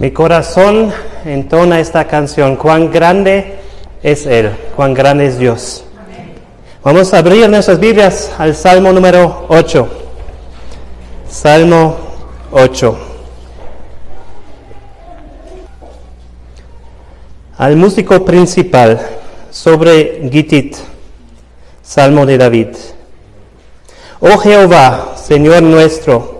Mi corazón entona esta canción, cuán grande es Él, cuán grande es Dios. Vamos a abrir nuestras Biblias al Salmo número 8. Salmo 8. Al músico principal sobre Gitit, Salmo de David. Oh Jehová, Señor nuestro,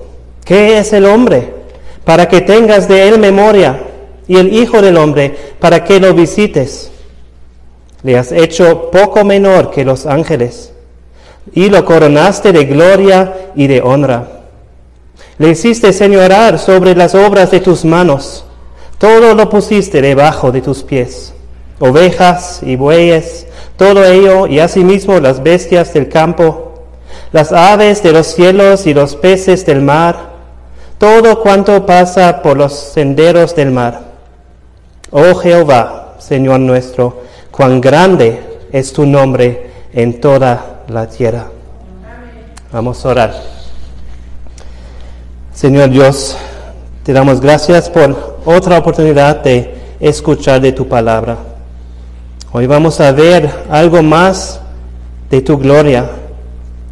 ¿Qué es el hombre? Para que tengas de él memoria, y el Hijo del Hombre, para que lo visites. Le has hecho poco menor que los ángeles, y lo coronaste de gloria y de honra. Le hiciste señorar sobre las obras de tus manos, todo lo pusiste debajo de tus pies, ovejas y bueyes, todo ello, y asimismo las bestias del campo, las aves de los cielos y los peces del mar, todo cuanto pasa por los senderos del mar. Oh Jehová, Señor nuestro, cuán grande es tu nombre en toda la tierra. Vamos a orar. Señor Dios, te damos gracias por otra oportunidad de escuchar de tu palabra. Hoy vamos a ver algo más de tu gloria.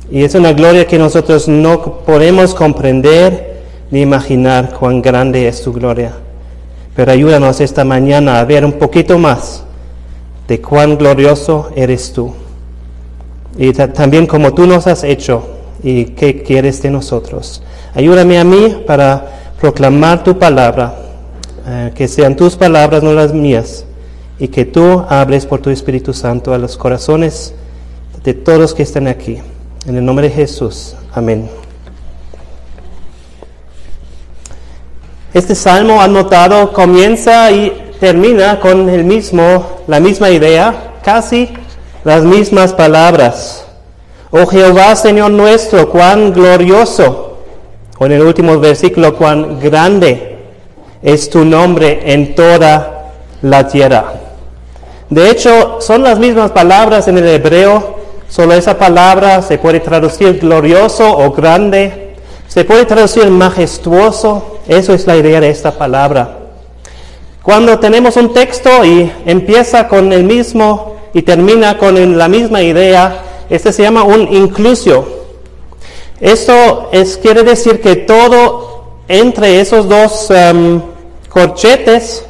Y es una gloria que nosotros no podemos comprender ni imaginar cuán grande es tu gloria. Pero ayúdanos esta mañana a ver un poquito más de cuán glorioso eres tú. Y también como tú nos has hecho y qué quieres de nosotros. Ayúdame a mí para proclamar tu palabra, eh, que sean tus palabras, no las mías, y que tú hables por tu Espíritu Santo a los corazones de todos que están aquí. En el nombre de Jesús. Amén. Este salmo anotado comienza y termina con el mismo, la misma idea, casi las mismas palabras. Oh Jehová, Señor nuestro, cuán glorioso, o en el último versículo, cuán grande es tu nombre en toda la tierra. De hecho, son las mismas palabras en el hebreo, solo esa palabra se puede traducir glorioso o grande, se puede traducir majestuoso, eso es la idea de esta palabra. Cuando tenemos un texto y empieza con el mismo y termina con la misma idea, este se llama un inclusio. Esto es, quiere decir que todo entre esos dos um, corchetes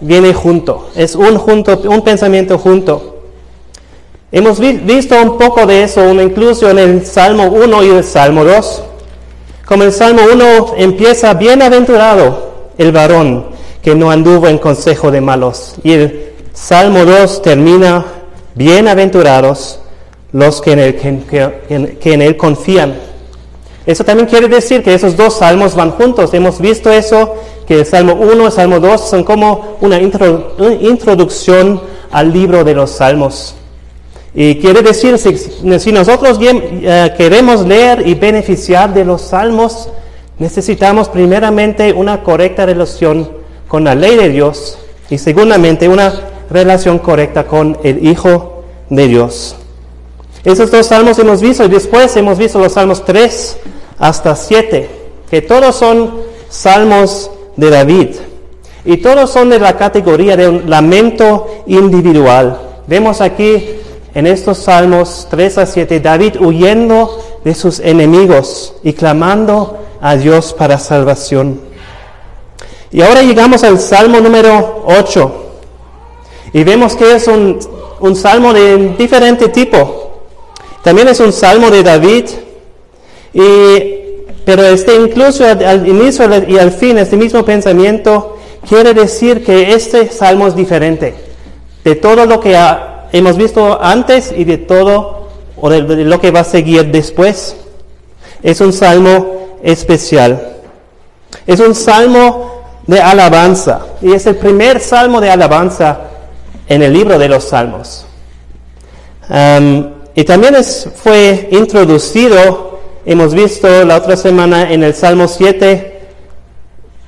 viene junto. Es un, junto, un pensamiento junto. Hemos visto un poco de eso, una inclusión en el Salmo 1 y el Salmo 2. Como el Salmo 1 empieza, bienaventurado el varón que no anduvo en consejo de malos. Y el Salmo 2 termina, bienaventurados los que en, él, que, en confían. Eso también quiere decir que esos dos salmos van juntos. Hemos visto eso, que el Salmo 1 y el Salmo 2 son como una introducción al libro de los salmos. Y quiere decir, si, nosotros bien, eh, queremos leer y beneficiar de los salmos, necesitamos primeramente una correcta relación con la ley de Dios y segundamente una relación correcta con el Hijo de Dios. Esos dos salmos hemos visto y después hemos visto los salmos 3 hasta 7, que todos son salmos de David y todos son de la categoría de un lamento individual. Vemos aquí en estos salmos 3 a 7, David huyendo de sus enemigos y clamando a Dios para salvación. Y ahora llegamos al salmo número 8 y vemos que es un, salmo de diferente tipo. También es un salmo de David, y, pero este incluso al, inicio y al fin, este mismo pensamiento quiere decir que este salmo es diferente de todo lo que ha hemos visto antes y de todo o de, lo que va a seguir después. Es un salmo especial. Es un salmo de alabanza. Y es el primer salmo de alabanza en el libro de los salmos. Y también es, fue introducido, hemos visto la otra semana en el Salmo 7,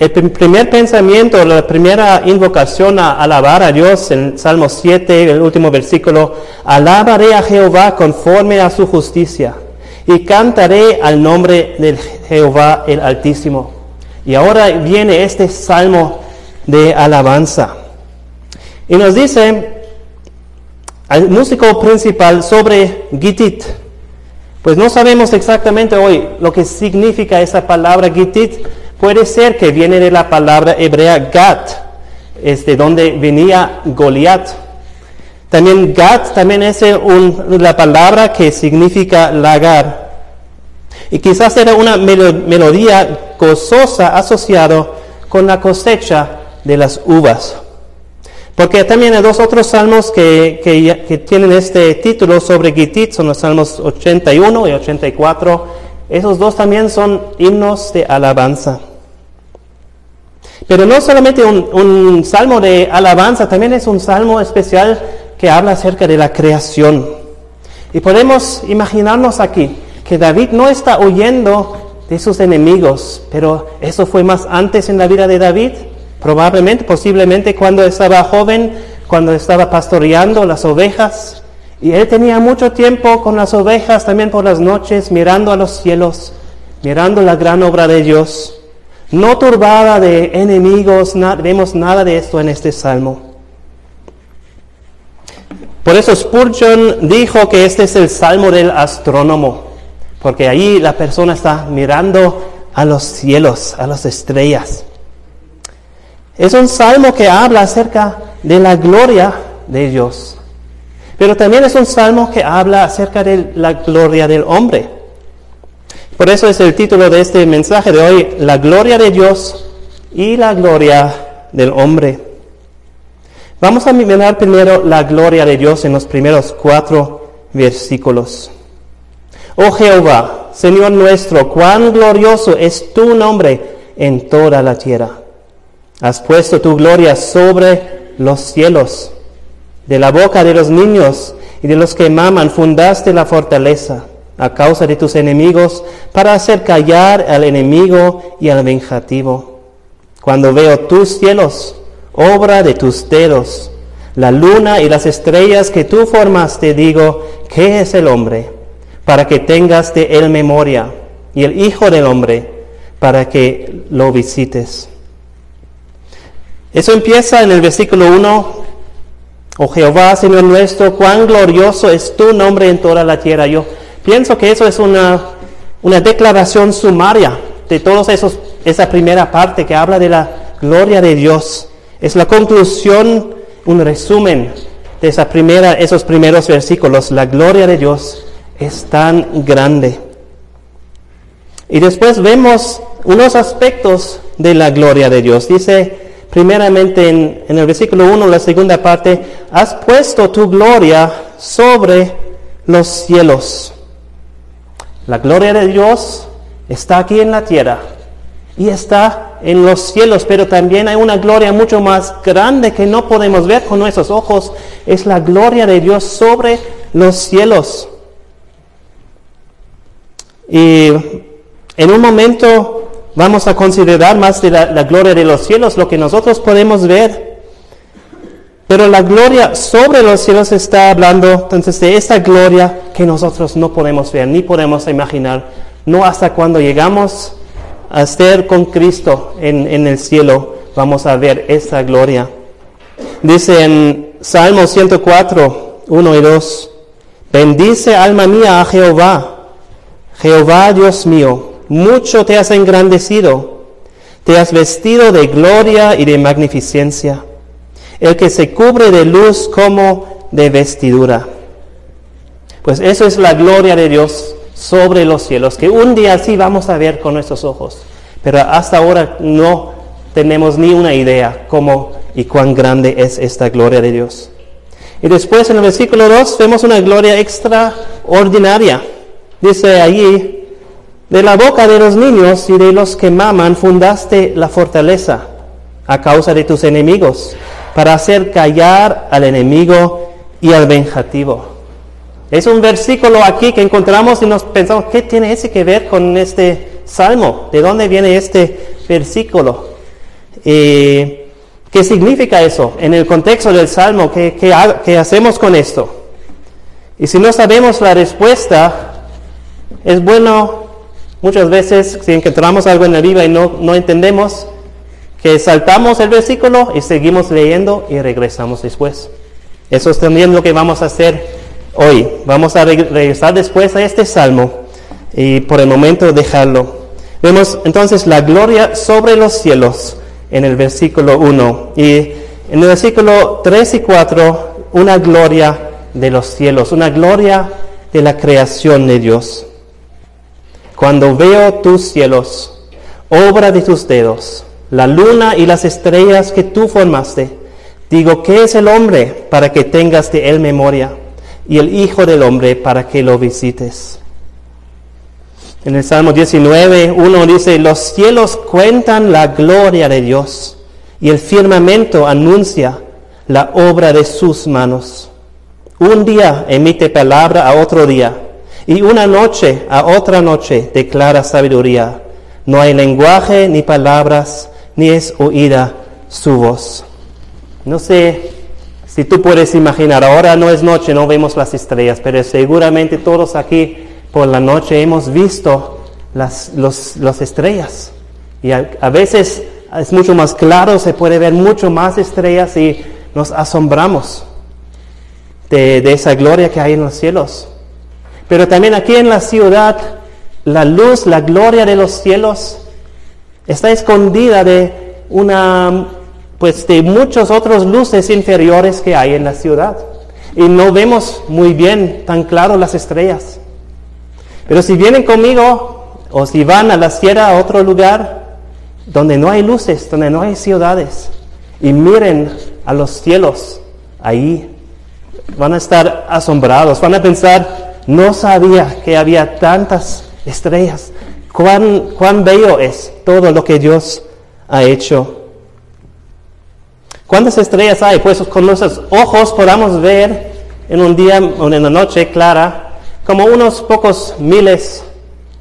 el primer pensamiento, la primera invocación a alabar a Dios en Salmo 7, el último versículo, alabaré a Jehová conforme a su justicia y cantaré al nombre de Jehová el Altísimo. Y ahora viene este salmo de alabanza. Y nos dice al músico principal sobre Gitit. Pues no sabemos exactamente hoy lo que significa esa palabra Gitit. Puede ser que viene de la palabra hebrea Gat, de donde venía Goliat. También Gat también es la palabra que significa lagar. Y quizás era una melodía gozosa asociado con la cosecha de las uvas. Porque también hay dos otros salmos que, que, tienen este título sobre Gitit, son los salmos 81 y 84. Esos dos también son himnos de alabanza. Pero no solamente un, un, salmo de alabanza, también es un salmo especial que habla acerca de la creación. Y podemos imaginarnos aquí que David no está huyendo de sus enemigos, pero eso fue más antes en la vida de David. Probablemente, posiblemente cuando estaba joven, cuando estaba pastoreando las ovejas. Y él tenía mucho tiempo con las ovejas también por las noches, mirando a los cielos, mirando la gran obra de Dios. No turbada de enemigos, vemos nada de esto en este salmo. Por eso Spurgeon dijo que este es el salmo del astrónomo, porque ahí la persona está mirando a los cielos, a las estrellas. Es un salmo que habla acerca de la gloria de Dios. Pero también es un salmo que habla acerca de la gloria del hombre. Por eso es el título de este mensaje de hoy, la gloria de Dios y la gloria del hombre. Vamos a mirar primero la gloria de Dios en los primeros cuatro versículos. Oh Jehová, Señor nuestro, cuán glorioso es tu nombre en toda la tierra. Has puesto tu gloria sobre los cielos. De la boca de los niños y de los que maman fundaste la fortaleza a causa de tus enemigos para hacer callar al enemigo y al vengativo. Cuando veo tus cielos, obra de tus dedos, la luna y las estrellas que tú formaste, digo, ¿qué es el hombre? Para que tengas de él memoria, y el Hijo del hombre, para que lo visites. Eso empieza en el versículo 1. Oh Jehová, Señor nuestro, cuán glorioso es tu nombre en toda la tierra. Yo pienso que eso es una, una declaración sumaria de todos esos, esa primera parte que habla de la gloria de Dios. Es la conclusión, un resumen de esa primera, esos primeros versículos. La gloria de Dios es tan grande. Y después vemos unos aspectos de la gloria de Dios. Dice, primeramente en, el versículo 1, la segunda parte, has puesto tu gloria sobre los cielos. La gloria de Dios está aquí en la tierra y está en los cielos, pero también hay una gloria mucho más grande que no podemos ver con nuestros ojos. Es la gloria de Dios sobre los cielos. Y en un momento vamos a considerar más de la, gloria de los cielos, lo que nosotros podemos ver. Pero la gloria sobre los cielos está hablando entonces de esta gloria que nosotros no podemos ver ni podemos imaginar, no hasta cuando llegamos a estar con Cristo en, en el cielo vamos a ver esta gloria. Dice en Salmo 104, 1 y 2, bendice alma mía a Jehová, Jehová Dios mío mucho te has engrandecido, te has vestido de gloria y de magnificencia, el que se cubre de luz como de vestidura. Pues eso es la gloria de Dios sobre los cielos, que un día sí vamos a ver con nuestros ojos, pero hasta ahora no tenemos ni una idea cómo y cuán grande es esta gloria de Dios. Y después en el versículo 2 vemos una gloria extraordinaria. Dice allí, de la boca de los niños y de los que maman fundaste la fortaleza. a causa de tus enemigos, para hacer callar al enemigo y al vengativo. Es un versículo aquí que encontramos y nos pensamos, ¿qué tiene ese que ver con este salmo? ¿De dónde viene este versículo? ¿Qué significa eso? En el contexto del salmo, ¿qué, qué hacemos con esto? Y si no sabemos la respuesta, es bueno muchas veces, si encontramos algo en la Biblia y no, no entendemos, que saltamos el versículo y seguimos leyendo y regresamos después. Eso es también lo que vamos a hacer hoy. Vamos a regresar después a este salmo y por el momento dejarlo. Vemos entonces la gloria sobre los cielos en el versículo 1 y en el versículo 3 y 4 una gloria de los cielos, una gloria de la creación de Dios. Cuando veo tus cielos, obra de tus dedos, la luna y las estrellas que tú formaste, digo, ¿qué es el hombre para que tengas de él memoria? Y el Hijo del Hombre para que lo visites. En el Salmo 19, uno dice, los cielos cuentan la gloria de Dios y el firmamento anuncia la obra de sus manos. Un día emite palabra a otro día, y una noche a otra noche declara sabiduría. No hay lenguaje ni palabras, ni es oída su voz. No sé si tú puedes imaginar, ahora no es noche, no vemos las estrellas, pero seguramente todos aquí por la noche hemos visto las los, estrellas. Y a, a veces es mucho más claro, se puede ver mucho más estrellas y nos asombramos de, esa gloria que hay en los cielos. Pero también aquí en la ciudad, la luz, la gloria de los cielos está escondida de una, pues de muchos otros luces inferiores que hay en la ciudad. Y no vemos muy bien tan claro las estrellas. Pero si vienen conmigo o si van a la sierra a otro lugar donde no hay luces, donde no hay ciudades, y miren a los cielos, ahí van a estar asombrados, van a pensar, no sabía que había tantas estrellas, cuán, cuán bello es todo lo que Dios ha hecho. ¿Cuántas estrellas hay? Pues con nuestros ojos podamos ver en un día o en una noche clara como unos pocos miles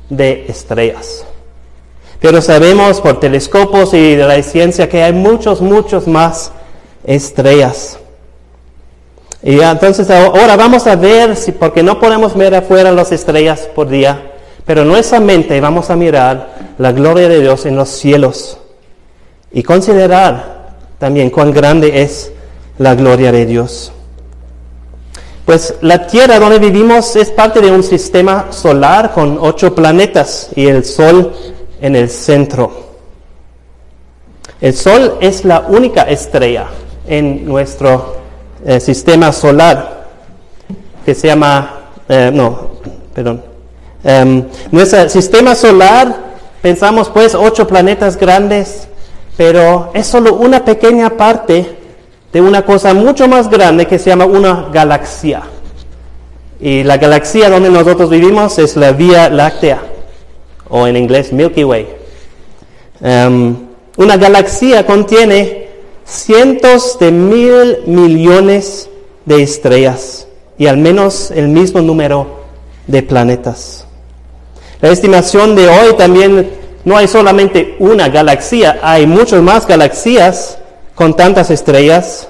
de estrellas. Pero sabemos por telescopios y de la ciencia que hay muchos, muchos más estrellas. Y entonces ahora vamos a ver, si, porque no podemos ver afuera las estrellas por día, pero nuestra mente vamos a mirar la gloria de Dios en los cielos y considerar también cuán grande es la gloria de Dios. Pues la Tierra donde vivimos es parte de un sistema solar con ocho planetas y el Sol en el centro. El Sol es la única estrella en nuestro eh, sistema solar que se llama, eh, no, perdón, em, nuestro sistema solar, pensamos pues ocho planetas grandes, pero es solo una pequeña parte de una cosa mucho más grande que se llama una galaxia. Y la galaxia donde nosotros vivimos es la Vía Láctea, o en inglés Milky Way. Em, una galaxia contiene cientos de mil millones de estrellas y al menos el mismo número de planetas. La estimación de hoy también no hay solamente una galaxia, hay muchas más galaxias con tantas estrellas.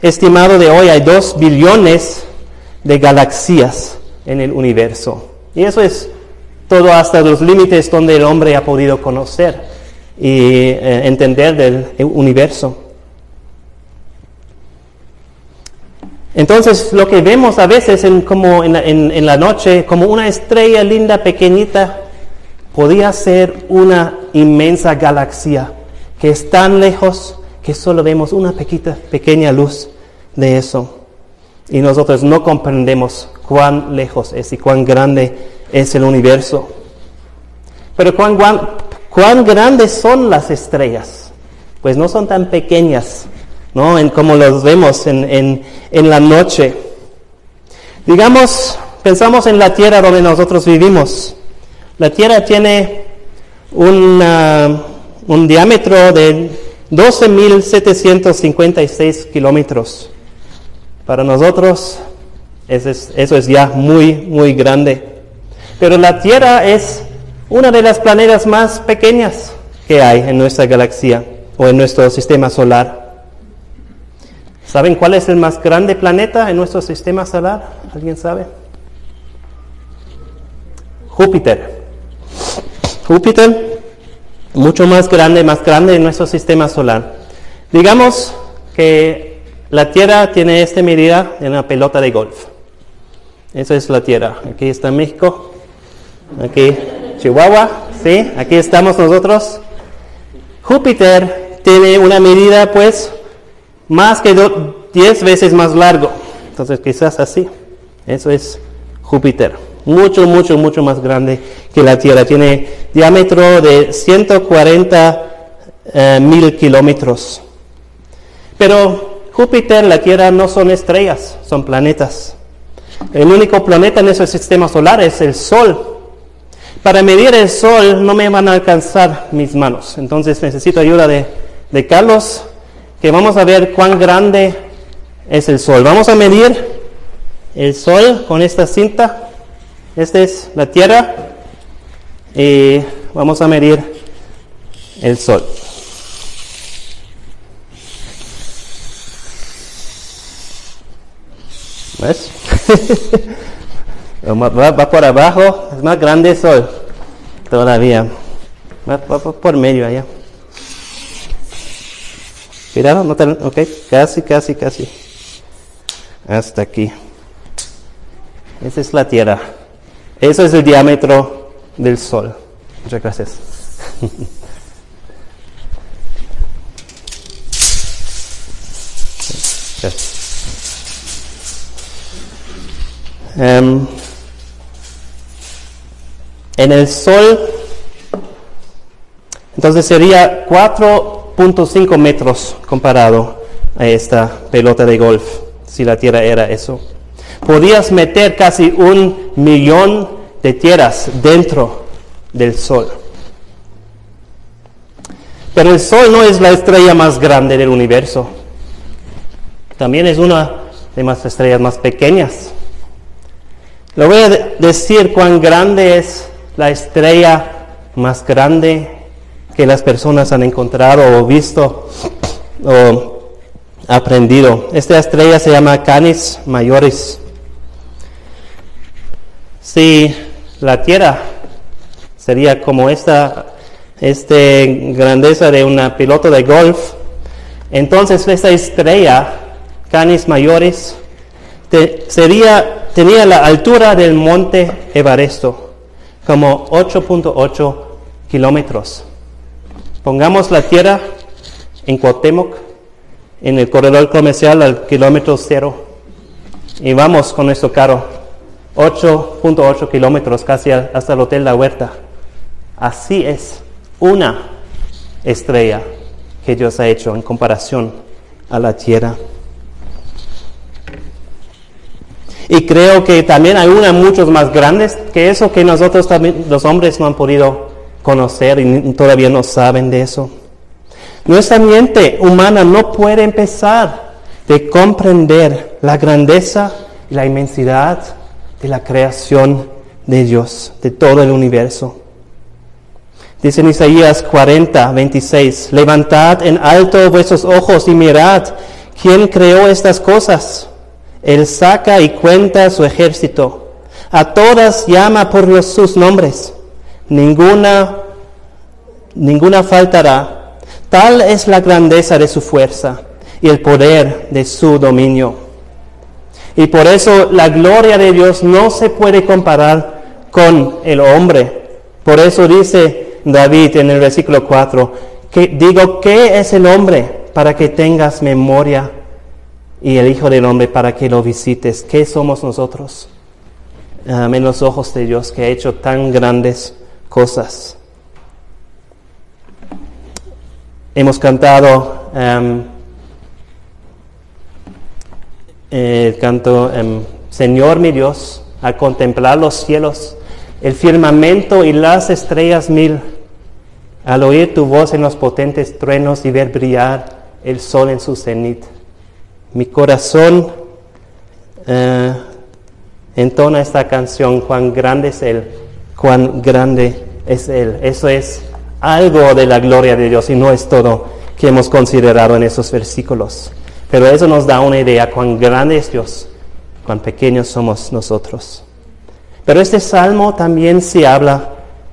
Estimado de hoy hay dos billones de galaxias en el universo. Y eso es todo hasta los límites donde el hombre ha podido conocer y eh, entender del universo. Entonces lo que vemos a veces en, como en la, noche, como una estrella linda, pequeñita, podía ser una inmensa galaxia que es tan lejos que solo vemos una pequeña, luz de eso. Y nosotros no comprendemos cuán lejos es y cuán grande es el universo. Pero cuán, cuán grandes son las estrellas. Pues no son tan pequeñas ¿no? En como los vemos en, la noche. Digamos, pensamos en la tierra donde nosotros vivimos. La tierra tiene un diámetro de 12.756 kilómetros. Para nosotros es, eso es ya muy, muy grande. Pero la Tierra es una de las planetas más pequeñas que hay en nuestra galaxia o en nuestro sistema solar. ¿Saben cuál es el más grande planeta en nuestro sistema solar? ¿Alguien sabe? Júpiter. Júpiter, mucho más grande, más grande en nuestro sistema solar. Digamos que la Tierra tiene esta medida en una pelota de golf. Esa es la Tierra. Aquí está México. Aquí Chihuahua. Sí, aquí estamos nosotros. Júpiter tiene una medida pues más que 10 veces más largo. Entonces quizás así. Eso es Júpiter. Mucho, mucho, mucho más grande que la Tierra. Tiene diámetro de 140 eh, mil kilómetros. Pero Júpiter, la Tierra no son estrellas, son planetas. El único planeta en ese sistema solar es el Sol. Para medir el Sol no me van a alcanzar mis manos. Entonces necesito ayuda de, de Carlos, que vamos a ver cuán grande es el Sol. Vamos a medir el Sol con esta cinta. Esta es la Tierra. Y vamos a medir el Sol. ¿Ves? va, por abajo, es más grande el sol todavía. Va, por medio allá. Cuidado, no te, ok, casi, casi, casi. Hasta aquí. Esa es la Tierra. Eso es el diámetro del Sol. Muchas gracias. Em, en el Sol, entonces sería 4.5 metros comparado a esta pelota de golf, si la Tierra era eso. Podías meter casi un millón de tierras dentro del Sol. Pero el Sol no es la estrella más grande del universo. También es una de las estrellas más pequeñas. Le voy a decir cuán grande es la estrella más grande que las personas han encontrado o visto o aprendido. Esta estrella se llama Canis Majoris. Si la Tierra sería como esta este grandeza de una piloto de golf, entonces esta estrella, Canis Majoris, sería tenía la altura del monte Everesto, como 8.8 kilómetros. Pongamos la tierra en Cuauhtémoc, en el corredor comercial al kilómetro cero, y vamos con nuestro carro, 8.8 kilómetros casi hasta el Hotel La Huerta. Así es una estrella que Dios ha hecho en comparación a la tierra. Y creo que también hay una muchos más grandes que eso que nosotros también, los hombres no han podido conocer y todavía no saben de eso. Nuestra mente humana no puede empezar de comprender la grandeza y la inmensidad de la creación de Dios, de todo el universo. Dice en Isaías 40, 26, levantad en alto vuestros ojos y mirad quién creó estas cosas él saca y cuenta su ejército. A todas llama por sus nombres. Ninguna, ninguna faltará. Tal es la grandeza de su fuerza y el poder de su dominio. Y por eso la gloria de Dios no se puede comparar con el hombre. Por eso dice David en el versículo 4, que digo, ¿qué es el hombre para que tengas memoria y el Hijo del Hombre para que lo visites. ¿Qué somos nosotros? en los ojos de Dios que ha hecho tan grandes cosas. Hemos cantado em, el canto em, Señor mi Dios, a contemplar los cielos, el firmamento y las estrellas mil. al oír tu voz en los potentes truenos y ver brillar el sol en su cenit. Mi corazón eh, entona esta canción, cuán grande es Él, cuán grande es Él. Eso es algo de la gloria de Dios y no es todo que hemos considerado en esos versículos. Pero eso nos da una idea cuán grande es Dios, cuán pequeños somos nosotros. Pero este salmo también se habla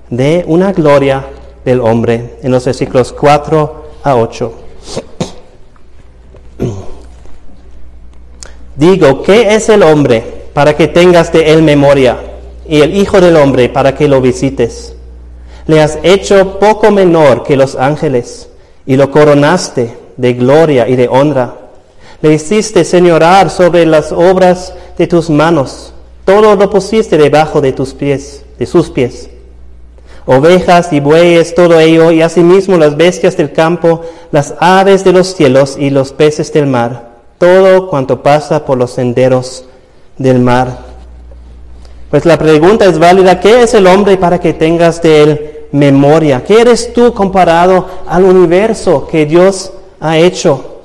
de una gloria del hombre en los versículos 4 a 8. Digo, ¿qué es el hombre para que tengas de él memoria? Y el Hijo del Hombre para que lo visites. Le has hecho poco menor que los ángeles y lo coronaste de gloria y de honra. Le hiciste señorar sobre las obras de tus manos. Todo lo pusiste debajo de tus pies, de sus pies. Ovejas y bueyes, todo ello, y asimismo las bestias del campo, las aves de los cielos y los peces del mar, todo cuanto pasa por los senderos del mar. Pues la pregunta es válida, ¿qué es el hombre para que tengas de él memoria? ¿Qué eres tú comparado al universo que Dios ha hecho?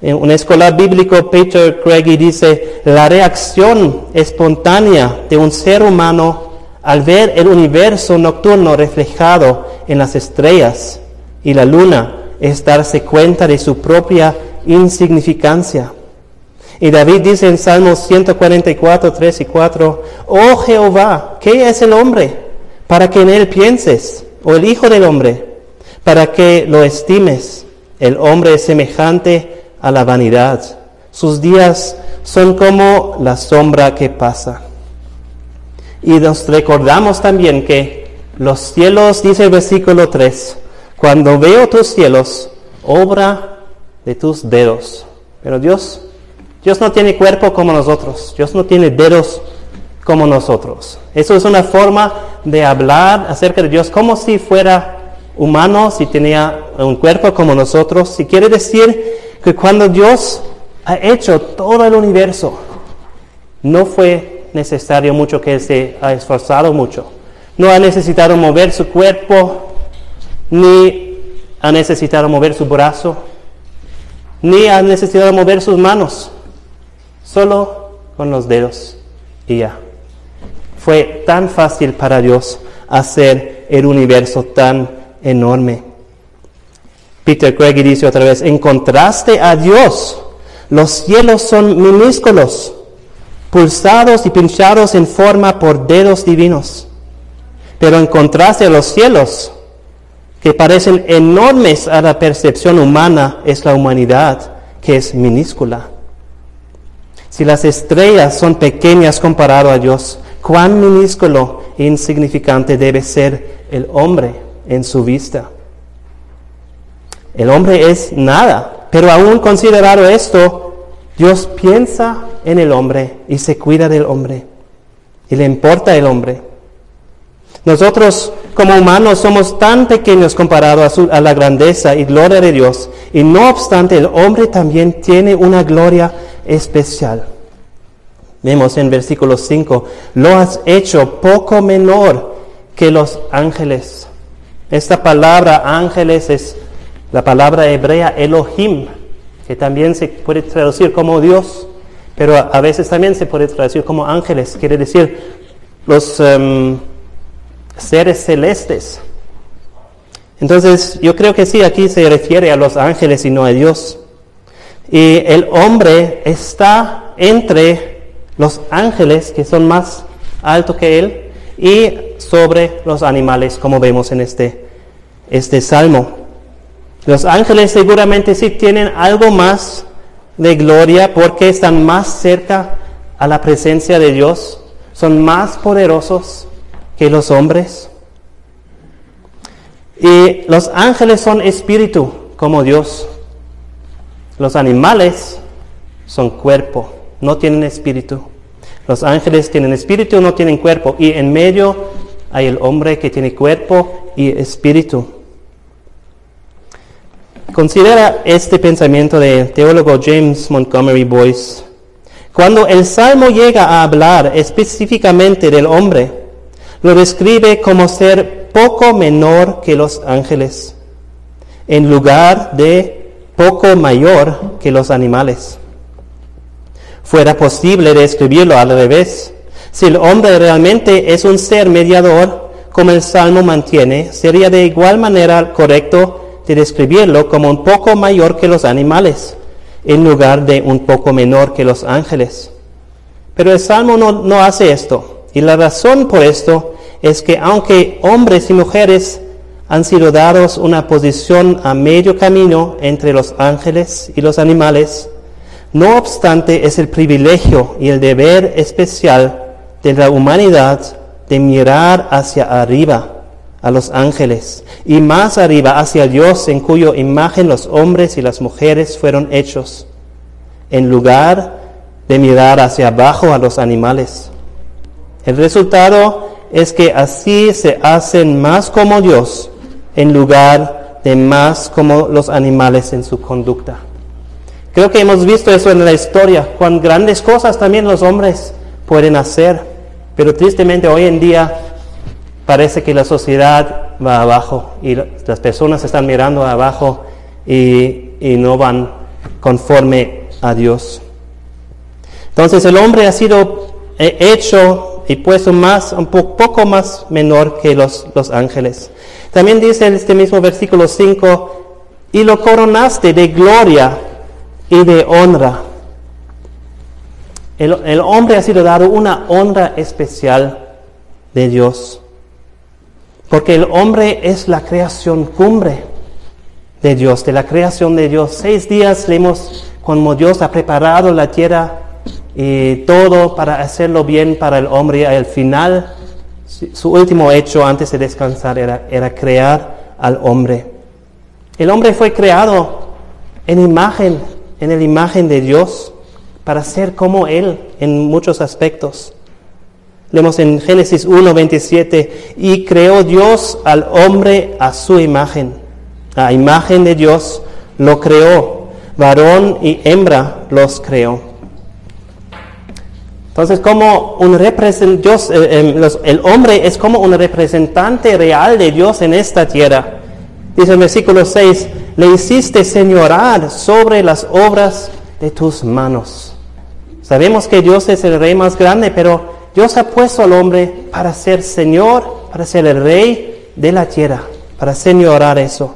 En un escolar bíblico, Peter Craigie dice, la reacción espontánea de un ser humano al ver el universo nocturno reflejado en las estrellas y la luna es darse cuenta de su propia insignificancia. Y David dice en Salmos 144, 3 y 4, Oh Jehová, ¿qué es el hombre? Para que en él pienses, o el Hijo del hombre, para que lo estimes. El hombre es semejante a la vanidad. Sus días son como la sombra que pasa. Y nos recordamos también que los cielos, dice el versículo 3, cuando veo tus cielos, obra de tus dedos. Pero Dios, Dios no tiene cuerpo como nosotros, Dios no tiene dedos como nosotros. Eso es una forma de hablar acerca de Dios como si fuera humano, si tenía un cuerpo como nosotros. Si quiere decir que cuando Dios ha hecho todo el universo, no fue necesario mucho que Él se ha esforzado mucho. No ha necesitado mover su cuerpo, ni ha necesitado mover su brazo, ni ha necesitado mover sus manos, solo con los dedos y ya. Fue tan fácil para Dios hacer el universo tan enorme. Peter Craig dice otra vez, en contraste a Dios, los cielos son minúsculos pulsados y pinchados en forma por dedos divinos. Pero en contraste a los cielos, que parecen enormes a la percepción humana, es la humanidad, que es minúscula. Si las estrellas son pequeñas comparado a Dios, cuán minúsculo e insignificante debe ser el hombre en su vista. El hombre es nada, pero aún considerado esto, Dios piensa en el hombre y se cuida del hombre y le importa el hombre. Nosotros como humanos somos tan pequeños comparado a, a, la grandeza y gloria de Dios y no obstante el hombre también tiene una gloria especial. Vemos en versículo 5, lo has hecho poco menor que los ángeles. Esta palabra ángeles es la palabra hebrea Elohim, que también se puede traducir como Dios, pero a, veces también se puede traducir como ángeles, quiere decir los em, seres celestes. Entonces, yo creo que sí, aquí se refiere a los ángeles y no a Dios. Y el hombre está entre los ángeles, que son más altos que él, y sobre los animales, como vemos en este, este salmo. Los ángeles seguramente sí tienen algo más de gloria porque están más cerca a la presencia de Dios, son más poderosos que los hombres. Y los ángeles son espíritu como Dios. Los animales son cuerpo, no tienen espíritu. Los ángeles tienen espíritu, no tienen cuerpo. Y en medio hay el hombre que tiene cuerpo y espíritu. Considera este pensamiento del teólogo James Montgomery Boyce. Cuando el Salmo llega a hablar específicamente del hombre, lo describe como ser poco menor que los ángeles, en lugar de poco mayor que los animales. Fuera posible describirlo al revés. Si el hombre realmente es un ser mediador, como el Salmo mantiene, sería de igual manera correcto de describirlo como un poco mayor que los animales, en lugar de un poco menor que los ángeles. Pero el Salmo no, no hace esto. Y la razón por esto es que aunque hombres y mujeres han sido dados una posición a medio camino entre los ángeles y los animales, no obstante es el privilegio y el deber especial de la humanidad de mirar hacia arriba a los ángeles y más arriba hacia Dios en cuya imagen los hombres y las mujeres fueron hechos, en lugar de mirar hacia abajo a los animales. El resultado es que así se hacen más como Dios en lugar de más como los animales en su conducta. Creo que hemos visto eso en la historia, cuán grandes cosas también los hombres pueden hacer, pero tristemente hoy en día parece que la sociedad va abajo y las personas están mirando abajo y, no van conforme a Dios. Entonces el hombre ha sido eh, hecho y puesto más, un poco más menor que los ángeles. También dice en este mismo versículo 5, y lo coronaste de gloria y de honra. El, el, hombre ha sido dado una honra especial de Dios, porque el hombre es la creación cumbre de Dios, de la creación de Dios. Seis días leemos como Dios ha preparado la tierra y todo para hacerlo bien para el hombre. Al final, su último hecho antes de descansar era, era crear al hombre. El hombre fue creado en imagen, en la imagen de Dios, para ser como Él en muchos aspectos. Leemos en Génesis 1, 27, y creó Dios al hombre a su imagen. A imagen de Dios lo creó, varón y hembra los creó. Entonces, como un Dios, eh, eh, el hombre es como un representante real de Dios en esta tierra. Dice el versículo 6, le hiciste señorar sobre las obras de tus manos. Sabemos que Dios es el rey más grande, pero Dios ha puesto al hombre para ser Señor, para ser el rey de la tierra, para señorar eso.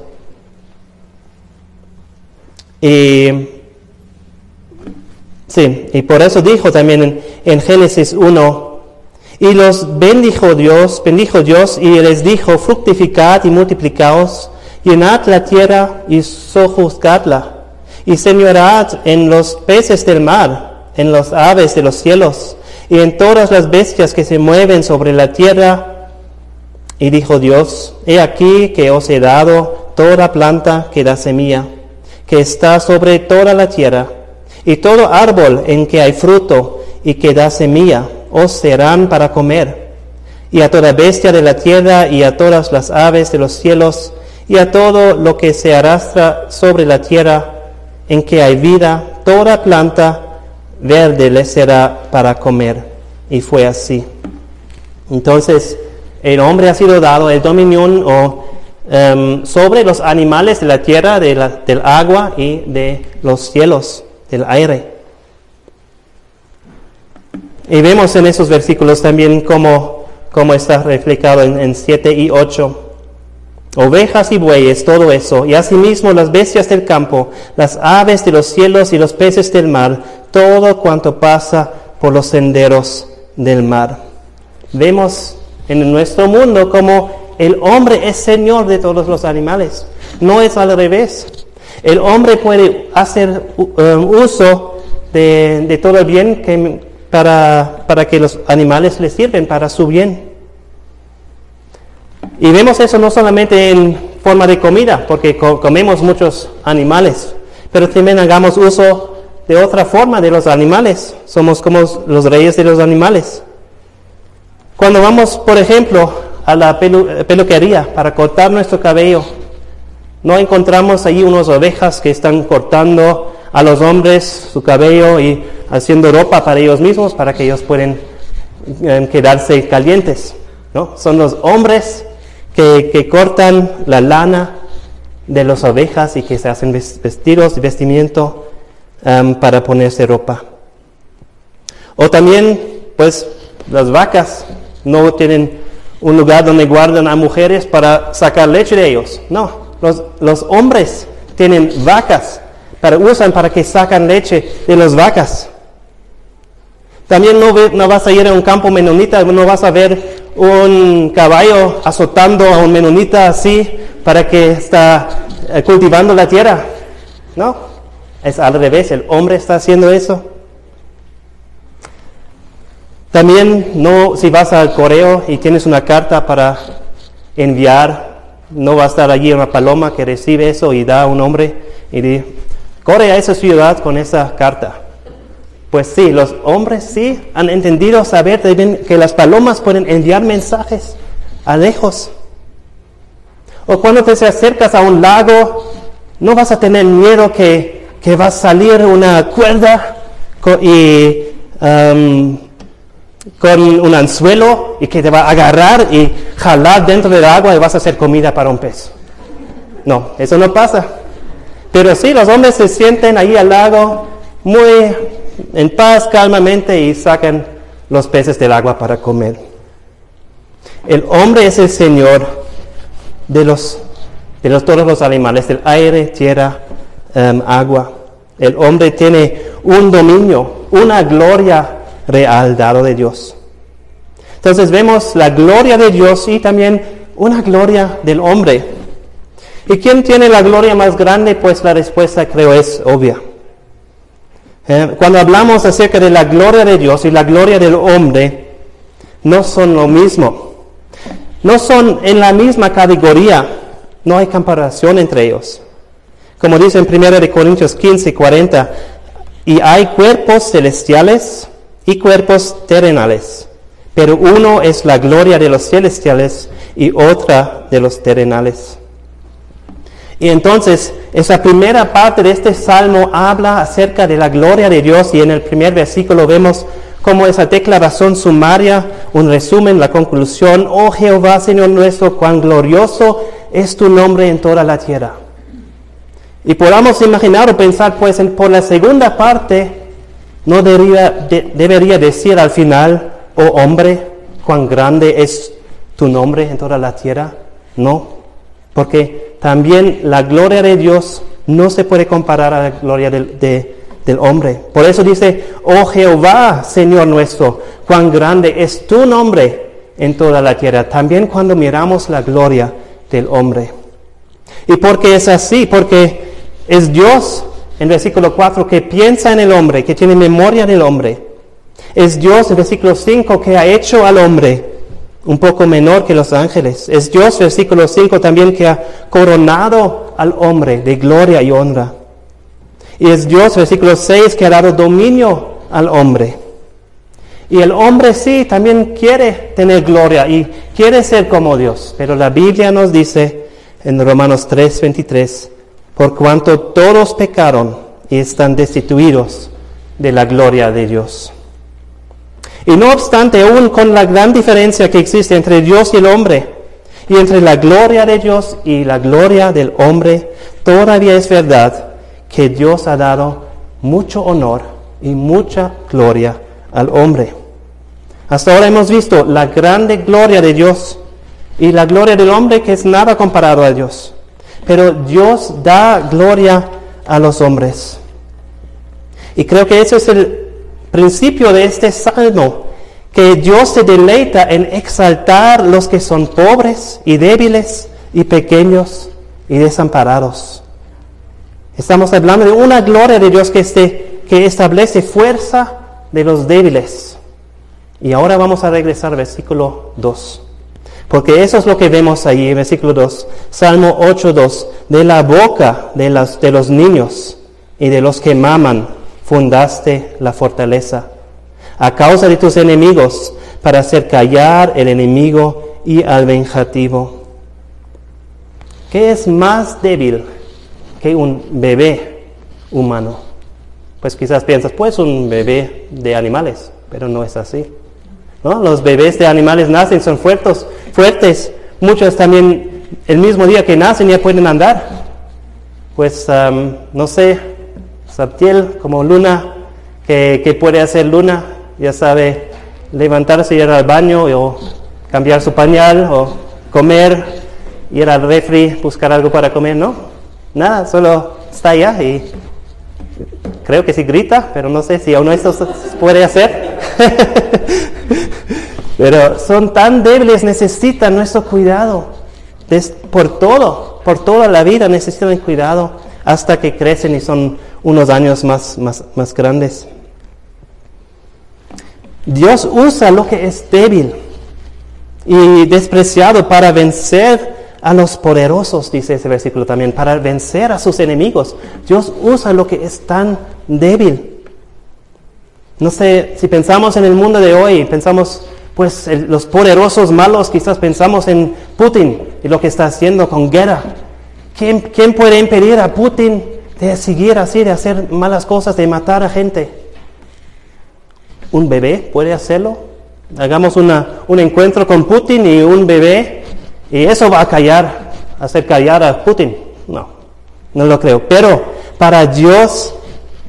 Sí, y por eso dijo también en, Génesis 1, y los bendijo Dios, bendijo Dios y les dijo, fructificad y multiplicaos, llenad la tierra y sojuzgadla, y señorad en los peces del mar, en las aves de los cielos, y en todas las bestias que se mueven sobre la tierra. Y dijo Dios, he aquí que os he dado toda planta que da semilla, que está sobre toda la tierra, y todo árbol en que hay fruto y que da semilla, os serán para comer. Y a toda bestia de la tierra y a todas las aves de los cielos y a todo lo que se arrastra sobre la tierra en que hay vida, toda planta verde le será para comer. Y fue así. Entonces, el hombre ha sido dado el dominio o, em, sobre los animales de la tierra, de la, del agua y de los cielos del aire. Y vemos en esos versículos también cómo, cómo está reflejado en, en 7 y 8. Ovejas y bueyes, todo eso, y asimismo las bestias del campo, las aves de los cielos y los peces del mar, todo cuanto pasa por los senderos del mar. Vemos en nuestro mundo como el hombre es señor de todos los animales, no es al revés. El hombre puede hacer um, uso de, todo el bien que, para, para que los animales le sirven, para su bien. Y vemos eso no solamente en forma de comida, porque comemos muchos animales, pero también hagamos uso de otra forma de los animales. Somos como los reyes de los animales. Cuando vamos, por ejemplo, a la peluquería para cortar nuestro cabello, no encontramos allí unas ovejas que están cortando a los hombres su cabello y haciendo ropa para ellos mismos para que ellos puedan eh, quedarse calientes. ¿no? Son los hombres que, cortan la lana de las ovejas y que se hacen vestidos y vestimiento um, para ponerse ropa. O también, pues, las vacas no tienen un lugar donde guardan a mujeres para sacar leche de ellos. No, los, hombres tienen vacas para usan para que sacan leche de las vacas. También no, no, vas a ir a un campo menonita, no vas a ver un caballo azotando a un menonita así para que está eh, cultivando la tierra. No, es al revés, el hombre está haciendo eso. También no, si vas al correo y tienes una carta para enviar, no va a estar allí una paloma que recibe eso y da a un hombre y dice, corre a esa ciudad con esa carta. Pues sí, los hombres sí han entendido saber que las palomas pueden enviar mensajes a lejos. O cuando te acercas a un lago, no vas a tener miedo que, que va a salir una cuerda y um, con un anzuelo y que te va a agarrar y jalar dentro del agua y vas a hacer comida para un pez. No, eso no pasa. Pero sí, los hombres se sienten ahí al lago muy en paz, calmamente y sacan los peces del agua para comer. El hombre es el Señor de los, de los todos los animales, del aire, tierra, em, agua. El hombre tiene un dominio, una gloria real dado de Dios. Entonces vemos la gloria de Dios y también una gloria del hombre. ¿Y quién tiene la gloria más grande? Pues la respuesta creo es obvia. Eh, cuando hablamos acerca de la gloria de Dios y la gloria del hombre, no son lo mismo. No son en la misma categoría. No hay comparación entre ellos. Como dice en 1 Corintios 15, 40, y hay cuerpos celestiales y cuerpos terrenales, pero uno es la gloria de los celestiales y otra de los terrenales. Y entonces, esa primera parte de este salmo habla acerca de la gloria de Dios y en el primer versículo vemos como esa declaración sumaria, un resumen, la conclusión, oh Jehová, Señor nuestro, cuán glorioso es tu nombre en toda la tierra. Y podamos imaginar o pensar, pues, en, por la segunda parte, no debería, debería decir al final, oh hombre, cuán grande es tu nombre en toda la tierra. No, porque también la gloria de Dios no se puede comparar a la gloria del, del hombre. Por eso dice, oh Jehová, Señor nuestro, cuán grande es tu nombre en toda la tierra. También cuando miramos la gloria del hombre. ¿Y porque es así? Porque es Dios, en versículo 4, que piensa en el hombre, que tiene memoria del hombre. Es Dios, en versículo 5, que ha hecho al hombre un poco menor que los ángeles. Es Dios, versículo 5, también que ha coronado al hombre de gloria y honra. Y es Dios, versículo 6, que ha dado dominio al hombre. Y el hombre sí también quiere tener gloria y quiere ser como Dios. Pero la Biblia nos dice en Romanos 3, 23, por cuanto todos pecaron y están destituidos de la gloria de Dios. Y no obstante, aún con la gran diferencia que existe entre Dios y el hombre, y entre la gloria de Dios y la gloria del hombre, todavía es verdad que Dios ha dado mucho honor y mucha gloria al hombre. Hasta ahora hemos visto la grande gloria de Dios y la gloria del hombre que es nada comparado a Dios. Pero Dios da gloria a los hombres. Y creo que eso es el principio de este salmo, que Dios se deleita en exaltar los que son pobres y débiles y pequeños y desamparados. Estamos hablando de una gloria de Dios que, este, que establece fuerza de los débiles. Y ahora vamos a regresar al versículo 2. Porque eso es lo que vemos ahí, versículo 2, Salmo 8.2, de la boca de, las, de los niños y de los que maman fundaste la fortaleza. A causa de tus enemigos, para hacer callar el enemigo y al vengativo. ¿Qué es más débil que un bebé humano? Pues quizás piensas, pues un bebé de animales, pero no es así. ¿No? Los bebés de animales nacen, son fuertes, fuertes muchos también el mismo día que nacen ya pueden andar. Pues no sé, Sabtiel como Luna, que, puede hacer Luna, ya sabe levantarse, ir al baño o cambiar su pañal o comer, ir al refri, buscar algo para comer, ¿no? Nada, solo está allá y creo que sí grita, pero no sé si de estos puede hacer. pero son tan débiles, necesitan nuestro cuidado por todo, por toda la vida necesitan cuidado hasta que crecen y son unos años más, más, más grandes. Dios usa lo que es débil y despreciado para vencer a los poderosos, dice ese versículo también, para vencer a sus enemigos. Dios usa lo que es tan débil. No sé, si pensamos en el mundo de hoy, pensamos, pues los poderosos malos, quizás pensamos en Putin y lo que está haciendo con guerra. ¿Quién, ¿Quién puede impedir a Putin de seguir así, de hacer malas cosas, de matar a gente? ¿Un bebé puede hacerlo? Hagamos una, un encuentro con Putin y un bebé y eso va a callar, hacer callar a Putin. No, no lo creo. Pero para Dios,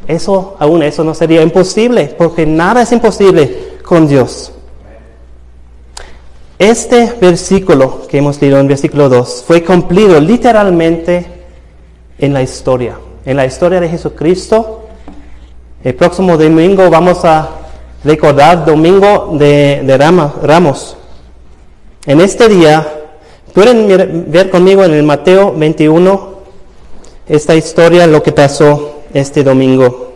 eso, aún eso no sería imposible, porque nada es imposible con Dios. Este versículo que hemos leído en versículo 2 fue cumplido literalmente en la historia, en la historia de Jesucristo. El próximo domingo vamos a recordar Domingo de, de Ramos. En este día Pueden ver conmigo en el Mateo 21 esta historia, lo que pasó este domingo.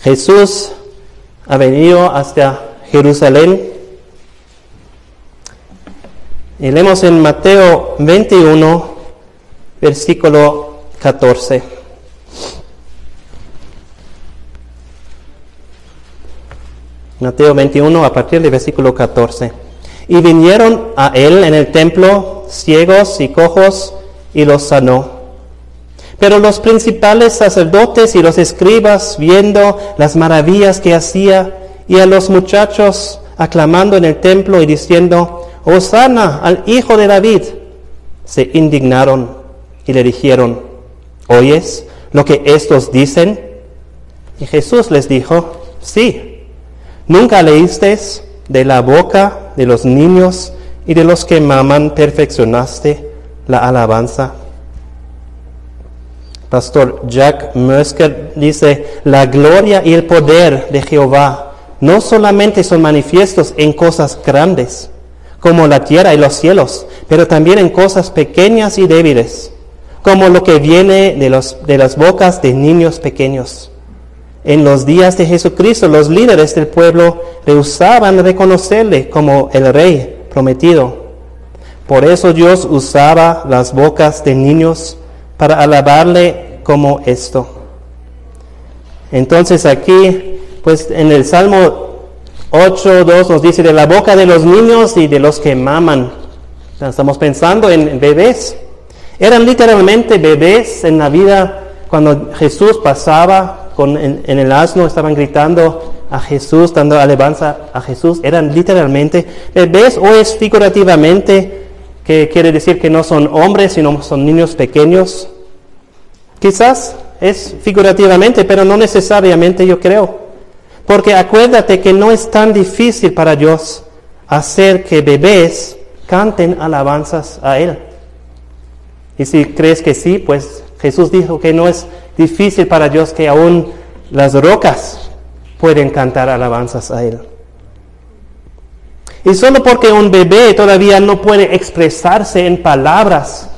Jesús ha venido hasta Jerusalén. Y leemos en Mateo 21, versículo 14. Mateo 21 a partir del versículo 14. Y vinieron a él en el templo ciegos y cojos y los sanó. Pero los principales sacerdotes y los escribas, viendo las maravillas que hacía, y a los muchachos aclamando en el templo y diciendo, Hosanna al Hijo de David, se indignaron y le dijeron, ¿oyes lo que estos dicen? Y Jesús les dijo, sí, ¿nunca leísteis de la boca de los niños y de los que maman perfeccionaste la alabanza. Pastor Jack Mersker dice, la gloria y el poder de Jehová no solamente son manifiestos en cosas grandes, como la tierra y los cielos, pero también en cosas pequeñas y débiles, como lo que viene de, los, de las bocas de niños pequeños. En los días de Jesucristo, los líderes del pueblo rehusaban reconocerle como el rey prometido. Por eso Dios usaba las bocas de niños para alabarle como esto. Entonces aquí, pues en el Salmo 8, 2 nos dice de la boca de los niños y de los que maman. Estamos pensando en bebés. Eran literalmente bebés en la vida cuando Jesús pasaba en, el asno estaban gritando a Jesús, dando alabanza a Jesús, eran literalmente bebés o es figurativamente, que quiere decir que no son hombres, sino son niños pequeños. Quizás es figurativamente, pero no necesariamente yo creo. Porque acuérdate que no es tan difícil para Dios hacer que bebés canten alabanzas a Él. Y si crees que sí, pues Jesús dijo que no es difícil para Dios que aún las rocas pueden cantar alabanzas a Él. Y solo porque un bebé todavía no puede expresarse en palabras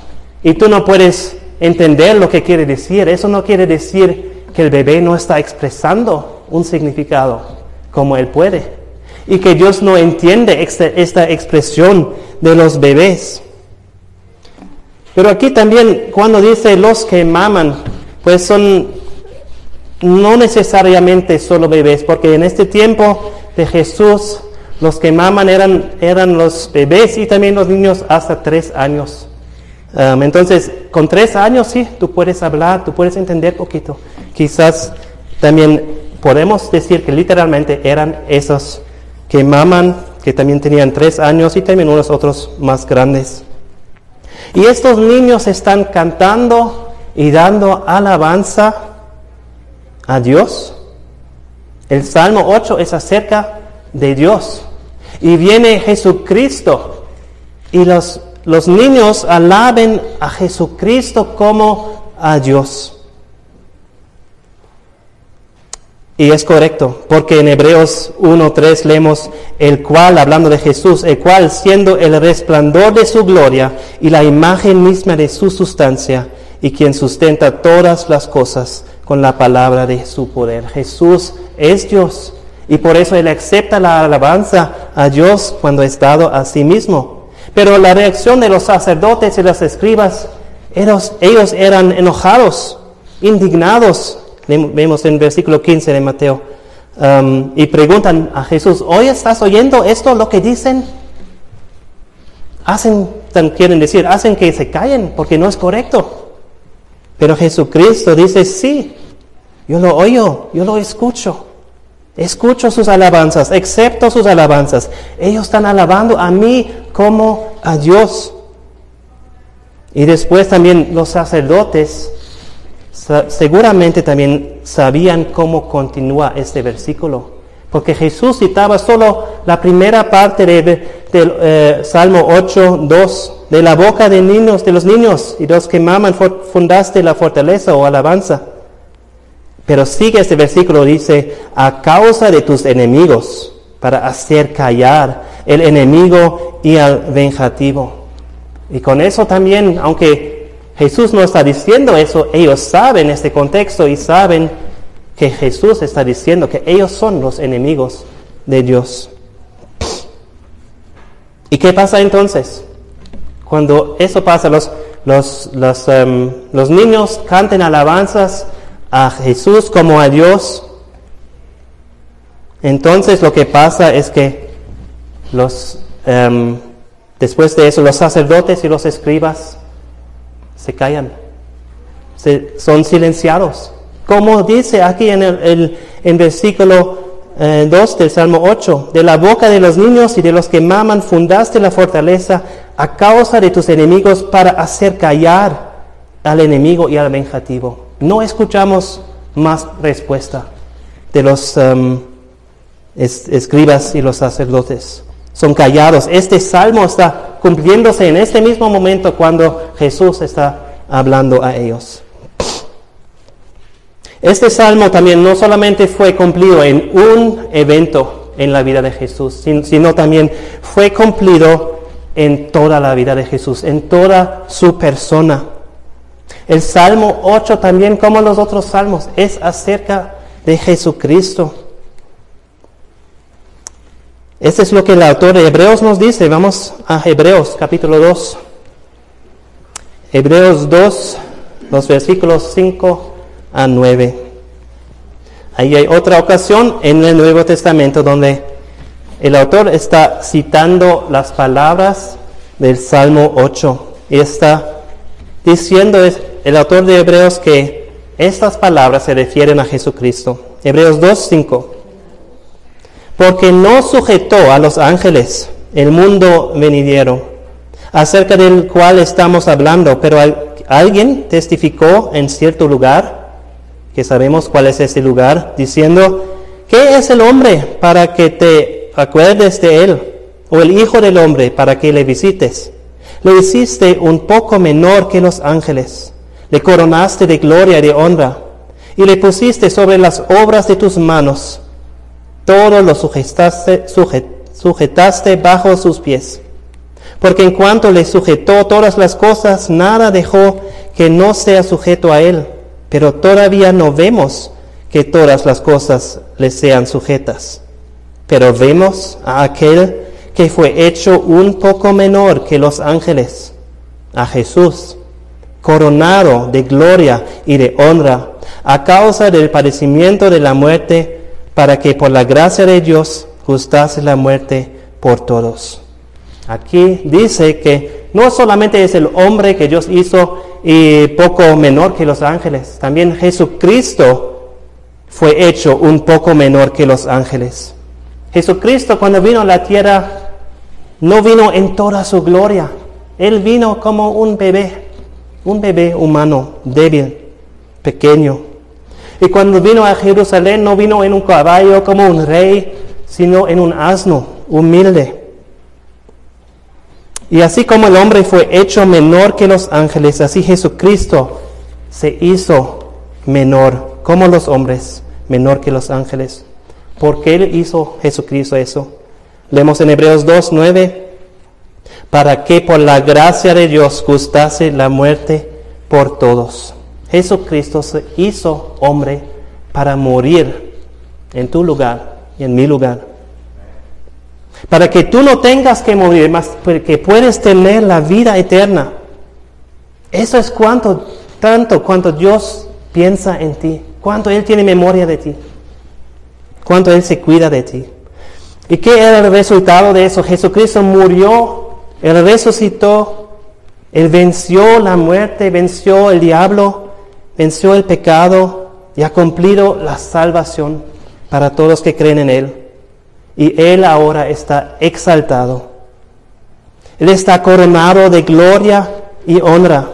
y tú no puedes entender lo que quiere decir, eso no quiere decir que el bebé no está expresando un significado como él puede. Y que Dios no entiende esta expresión de los bebés. Pero aquí también cuando dice los que maman, pues son no necesariamente solo bebés, porque en este tiempo de Jesús los que maman eran, eran los bebés y también los niños hasta tres años. Entonces, con tres años sí, tú puedes hablar, tú puedes entender poquito. Quizás también podemos decir que literalmente eran esos que maman, que también tenían tres años y también unos otros más grandes. Y estos niños están cantando y dando alabanza a Dios. El Salmo 8 es acerca de Dios. Y viene Jesucristo y los, los niños alaben a Jesucristo como a Dios. Y es correcto, porque en Hebreos 1.3 leemos, el cual, hablando de Jesús, el cual siendo el resplandor de su gloria y la imagen misma de su sustancia, y quien sustenta todas las cosas con la palabra de su poder. Jesús es Dios, y por eso Él acepta la alabanza a Dios cuando es dado a sí mismo. Pero la reacción de los sacerdotes y los escribas, ellos, eran enojados, indignados, Vemos en versículo 15 de Mateo. Um, y preguntan a Jesús, ¿hoy estás oyendo esto, lo que dicen? Hacen, quieren decir, hacen que se callen porque no es correcto. Pero Jesucristo dice, sí, yo lo oyo, yo lo escucho. Escucho sus alabanzas, excepto sus alabanzas. Ellos están alabando a mí como a Dios. Y después también los sacerdotes seguramente también sabían cómo continúa este versículo, porque Jesús citaba solo la primera parte del eh, Salmo 8, 2, de la boca de niños, de los niños y los que maman fundaste la fortaleza o alabanza. Pero sigue este versículo, dice, a causa de tus enemigos, para hacer callar el enemigo y al vengativo. Y con eso también, aunque Jesús no está diciendo eso, ellos saben este contexto y saben que Jesús está diciendo que ellos son los enemigos de Dios. ¿Y qué pasa entonces? Cuando eso pasa, los, los, em, los niños canten alabanzas a Jesús como a Dios. Entonces lo que pasa es que los, em, después de eso los sacerdotes y los escribas se callan, se, son silenciados. Como dice aquí en el, en versículo 2 eh, del Salmo 8, de la boca de los niños y de los que maman fundaste la fortaleza a causa de tus enemigos para hacer callar al enemigo y al vengativo. No escuchamos más respuesta de los um, escribas y los sacerdotes. Son callados. Este salmo está cumpliéndose en este mismo momento cuando Jesús está hablando a ellos. Este salmo también no solamente fue cumplido en un evento en la vida de Jesús, sino también fue cumplido en toda la vida de Jesús, en toda su persona. El Salmo 8 también, como los otros salmos, es acerca de Jesucristo. Este es lo que el autor de Hebreos nos dice. Vamos a Hebreos capítulo 2. Hebreos 2, los versículos 5 a 9. Ahí hay otra ocasión en el Nuevo Testamento donde el autor está citando las palabras del Salmo 8 y diciendo el autor de Hebreos que estas palabras se refieren a Jesucristo. Hebreos 2, 5 porque no sujetó a los ángeles el mundo venidero, acerca del cual estamos hablando, pero alguien testificó en cierto lugar, que sabemos cuál es ese lugar, diciendo, ¿qué es el hombre para que te acuerdes de él? ¿O el hijo del hombre para que le visites? Lo hiciste un poco menor que los ángeles, le coronaste de gloria y de honra, y le pusiste sobre las obras de tus manos, todo lo sujetaste, sujetaste bajo sus pies. Porque en cuanto le sujetó todas las cosas, nada dejó que no sea sujeto a él. Pero todavía no vemos que todas las cosas le sean sujetas. Pero vemos a aquel que fue hecho un poco menor que los ángeles, a Jesús, coronado de gloria y de honra, a causa del padecimiento de la muerte, para que por la gracia de Dios gustase la muerte por todos. Aquí dice que no solamente es el hombre que Dios hizo y poco menor que los ángeles, también Jesucristo fue hecho un poco menor que los ángeles. Jesucristo cuando vino a la tierra no vino en toda su gloria. Él vino como un bebé, un bebé humano, débil, pequeño. Y cuando vino a Jerusalén no vino en un caballo como un rey, sino en un asno, humilde. Y así como el hombre fue hecho menor que los ángeles, así Jesucristo se hizo menor, como los hombres, menor que los ángeles. ¿Por qué hizo Jesucristo eso? Leemos en Hebreos 2, 9, para que por la gracia de Dios gustase la muerte por todos. Jesucristo se hizo hombre para morir en tu lugar y en mi lugar para que tú no tengas que morir, más que puedes tener la vida eterna. Eso es cuanto, tanto cuanto Dios piensa en ti, cuánto Él tiene memoria de ti, cuánto Él se cuida de ti. ¿Y qué era el resultado de eso? Jesucristo murió, Él resucitó, Él venció la muerte, venció el diablo, venció el pecado y ha cumplido la salvación para todos que creen en Él y Él ahora está exaltado. Él está coronado de gloria y honra.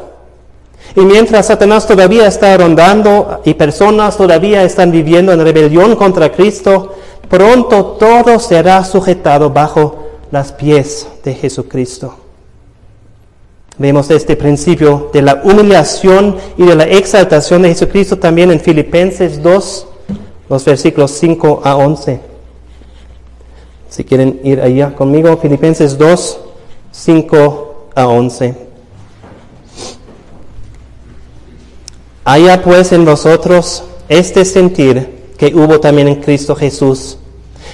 Y mientras Satanás todavía está rondando y personas todavía están viviendo en rebelión contra Cristo, pronto todo será sujetado bajo las pies de Jesucristo. Vemos este principio de la humillación y de la exaltación de Jesucristo también en Filipenses 2, los versículos 5 a 11. Si quieren ir allá conmigo, Filipenses 2, 5 a 11. Haya pues en vosotros este sentir que hubo también en Cristo Jesús,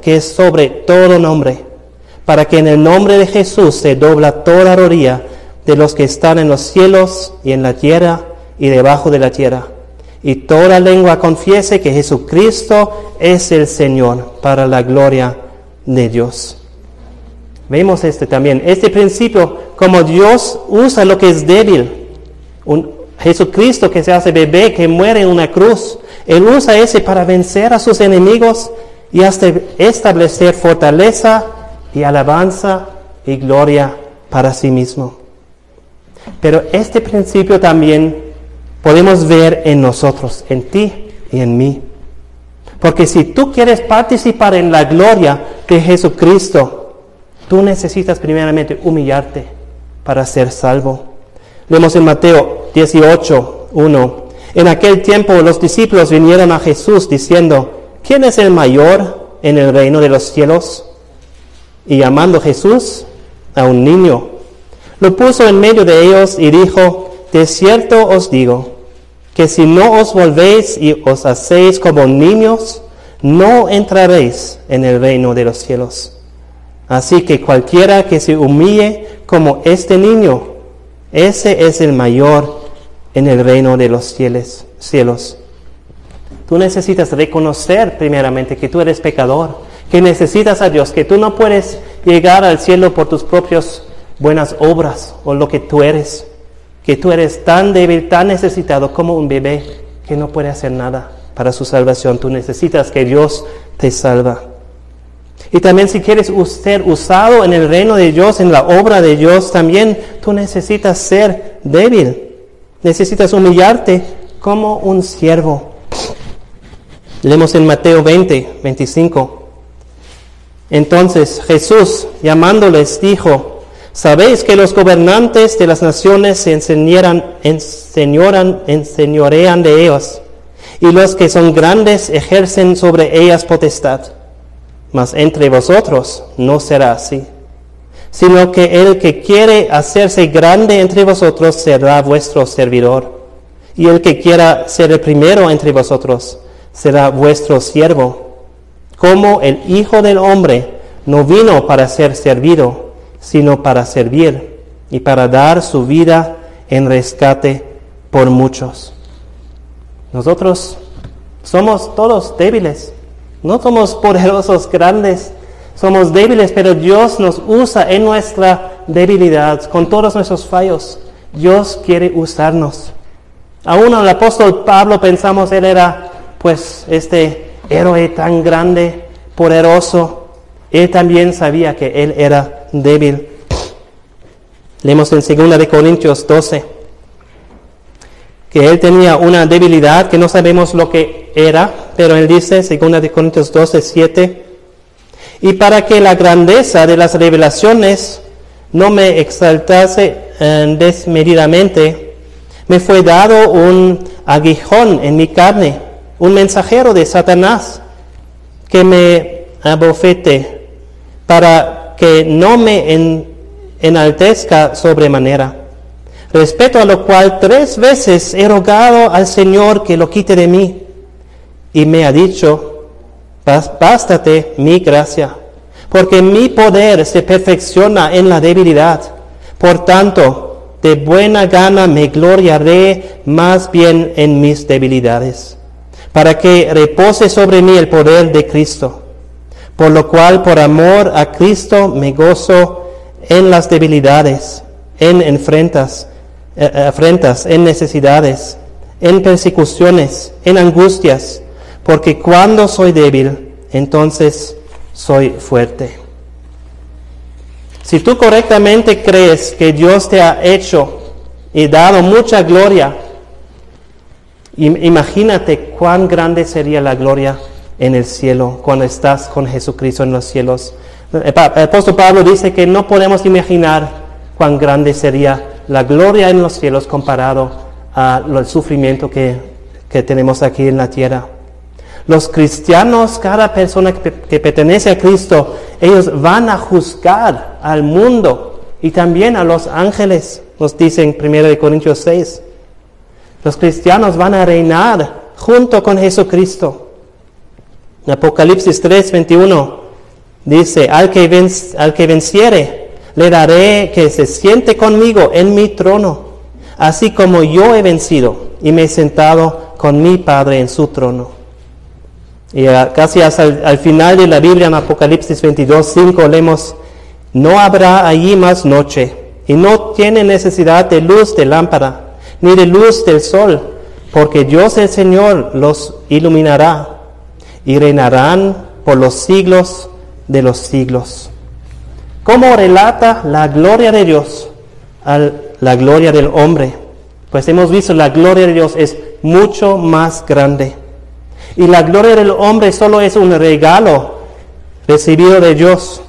que es sobre todo nombre, para que en el nombre de Jesús se dobla toda rodilla de los que están en los cielos y en la tierra y debajo de la tierra. Y toda lengua confiese que Jesucristo es el Señor para la gloria de Dios. Vemos este también, este principio, como Dios usa lo que es débil. Un Jesucristo que se hace bebé, que muere en una cruz, Él usa ese para vencer a sus enemigos y hasta establecer fortaleza y alabanza y gloria para sí mismo. Pero este principio también podemos ver en nosotros, en ti y en mí. Porque si tú quieres participar en la gloria de Jesucristo, tú necesitas primeramente humillarte para ser salvo. Vemos en Mateo 18, 1. En aquel tiempo los discípulos vinieron a Jesús diciendo, ¿quién es el mayor en el reino de los cielos? Y llamando Jesús a un niño, lo puso en medio de ellos y dijo, de cierto os digo, que si no os volvéis y os hacéis como niños, no entraréis en el reino de los cielos. Así que cualquiera que se humille como este niño, ese es el mayor en el reino de los cielos. Tú necesitas reconocer primeramente que tú eres pecador, que necesitas a Dios, que tú no puedes llegar al cielo por tus propias buenas obras o lo que tú eres que tú eres tan débil, tan necesitado como un bebé que no puede hacer nada para su salvación. Tú necesitas que Dios te salva. Y también si quieres ser usado en el reino de Dios, en la obra de Dios, también tú necesitas ser débil. Necesitas humillarte como un siervo. Leemos en Mateo 20, 25. Entonces Jesús, llamándoles, dijo, Sabéis que los gobernantes de las naciones se enseñoran, enseñorean de ellos, y los que son grandes ejercen sobre ellas potestad. Mas entre vosotros no será así, sino que el que quiere hacerse grande entre vosotros será vuestro servidor, y el que quiera ser el primero entre vosotros será vuestro siervo, como el Hijo del Hombre no vino para ser servido, sino para servir y para dar su vida en rescate por muchos. Nosotros somos todos débiles, no somos poderosos grandes, somos débiles, pero Dios nos usa en nuestra debilidad, con todos nuestros fallos. Dios quiere usarnos. Aún el apóstol Pablo pensamos él era pues este héroe tan grande, poderoso. Él también sabía que él era débil. Leemos en 2 de Corintios 12 que él tenía una debilidad que no sabemos lo que era, pero él dice, 2 de Corintios 12, 7, y para que la grandeza de las revelaciones no me exaltase eh, desmedidamente, me fue dado un aguijón en mi carne, un mensajero de Satanás que me abofete para que no me enaltezca sobremanera. Respeto a lo cual tres veces he rogado al Señor que lo quite de mí. Y me ha dicho, bástate mi gracia, porque mi poder se perfecciona en la debilidad. Por tanto, de buena gana me gloriaré más bien en mis debilidades, para que repose sobre mí el poder de Cristo. Por lo cual, por amor a Cristo, me gozo en las debilidades, en enfrentas, eh, eh, afrentas, en necesidades, en persecuciones, en angustias, porque cuando soy débil, entonces soy fuerte. Si tú correctamente crees que Dios te ha hecho y dado mucha gloria, imagínate cuán grande sería la gloria en el cielo cuando estás con Jesucristo en los cielos. El apóstol Pablo dice que no podemos imaginar cuán grande sería la gloria en los cielos comparado al sufrimiento que, tenemos aquí en la tierra. Los cristianos, cada persona que, que, pertenece a Cristo, ellos van a juzgar al mundo y también a los ángeles, nos dice en 1 Corintios 6. Los cristianos van a reinar junto con Jesucristo. En Apocalipsis 3, 21 dice, al que, venciere, le daré que se siente conmigo en mi trono, así como yo he vencido y me he sentado con mi Padre en su trono. Y casi hasta el, al final de la Biblia en Apocalipsis 22, 5 leemos, no habrá allí más noche y no tiene necesidad de luz de lámpara ni de luz del sol, porque Dios el Señor los iluminará y reinarán por los siglos de los siglos. ¿Cómo relata la gloria de Dios a la gloria del hombre? Pues hemos visto la gloria de Dios es mucho más grande. Y la gloria del hombre solo es un regalo recibido de Dios.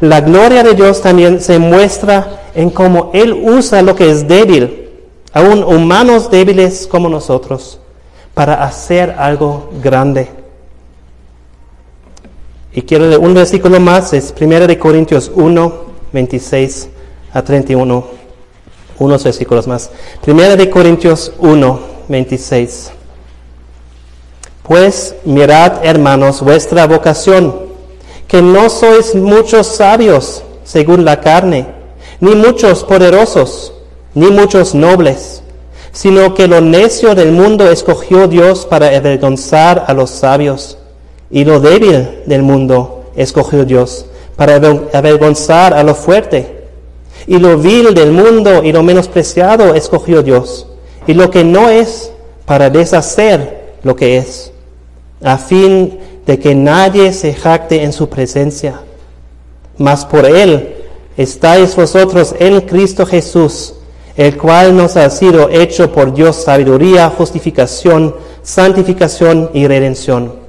La gloria de Dios también se muestra en cómo Él usa lo que es débil, aún humanos débiles como nosotros, para hacer algo grande. Y quiero leer un versículo más, es 1 de Corintios 1, 26 a 31. Unos versículos más. 1 de Corintios 1, 26. Pues mirad, hermanos, vuestra vocación, que no sois muchos sabios según la carne, ni muchos poderosos, ni muchos nobles, sino que lo necio del mundo escogió Dios para avergonzar a los sabios y lo débil del mundo escogió Dios para avergonzar a lo fuerte. Y lo vil del mundo y lo menospreciado escogió Dios. Y lo que no es para deshacer lo que es, a fin de que nadie se jacte en su presencia. Mas por Él estáis vosotros en Cristo Jesús, el cual nos ha sido hecho por Dios sabiduría, justificación, santificación y redención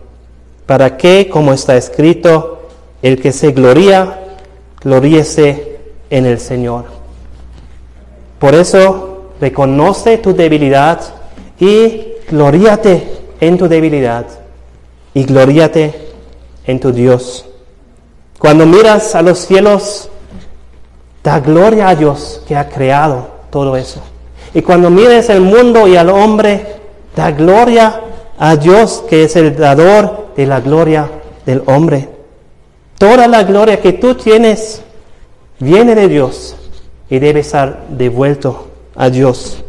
para que, como está escrito, el que se gloría, gloríese en el Señor. Por eso, reconoce tu debilidad y gloríate en tu debilidad y gloríate en tu Dios. Cuando miras a los cielos, da gloria a Dios que ha creado todo eso. Y cuando mires el mundo y al hombre, da gloria a Dios que es el dador de la gloria del hombre. Toda la gloria que tú tienes viene de Dios y debe ser devuelto a Dios.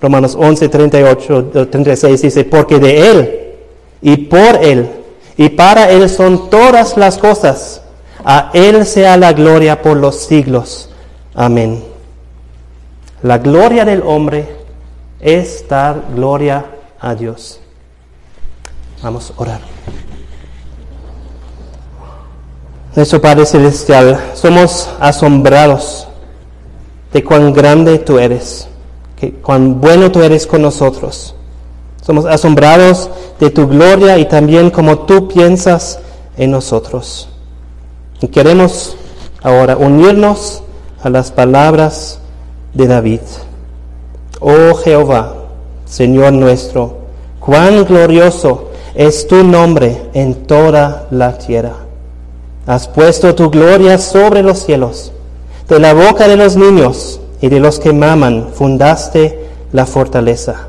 Romanos 11, 38, 36 dice, porque de Él y por Él y para Él son todas las cosas. A Él sea la gloria por los siglos. Amén. La gloria del hombre es dar gloria a Dios. Vamos a orar. Nuestro Padre Celestial, somos asombrados de cuán grande tú eres, que cuán bueno tú eres con nosotros. Somos asombrados de tu gloria y también como tú piensas en nosotros. Y queremos ahora unirnos a las palabras de David. Oh Jehová, Señor nuestro, cuán glorioso es tu nombre en toda la tierra. Has puesto tu gloria sobre los cielos. De la boca de los niños y de los que maman fundaste la fortaleza.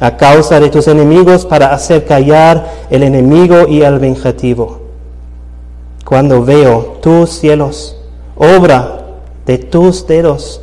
A causa de tus enemigos para hacer callar el enemigo y el vengativo. Cuando veo tus cielos, obra de tus dedos,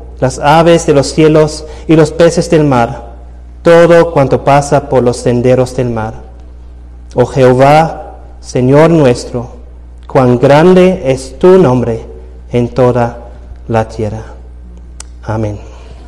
las aves de los cielos y los peces del mar, todo cuanto pasa por los senderos del mar Oh Jehová, Señor nuestro, cuán grande es tu nombre en toda la tierra. Amén.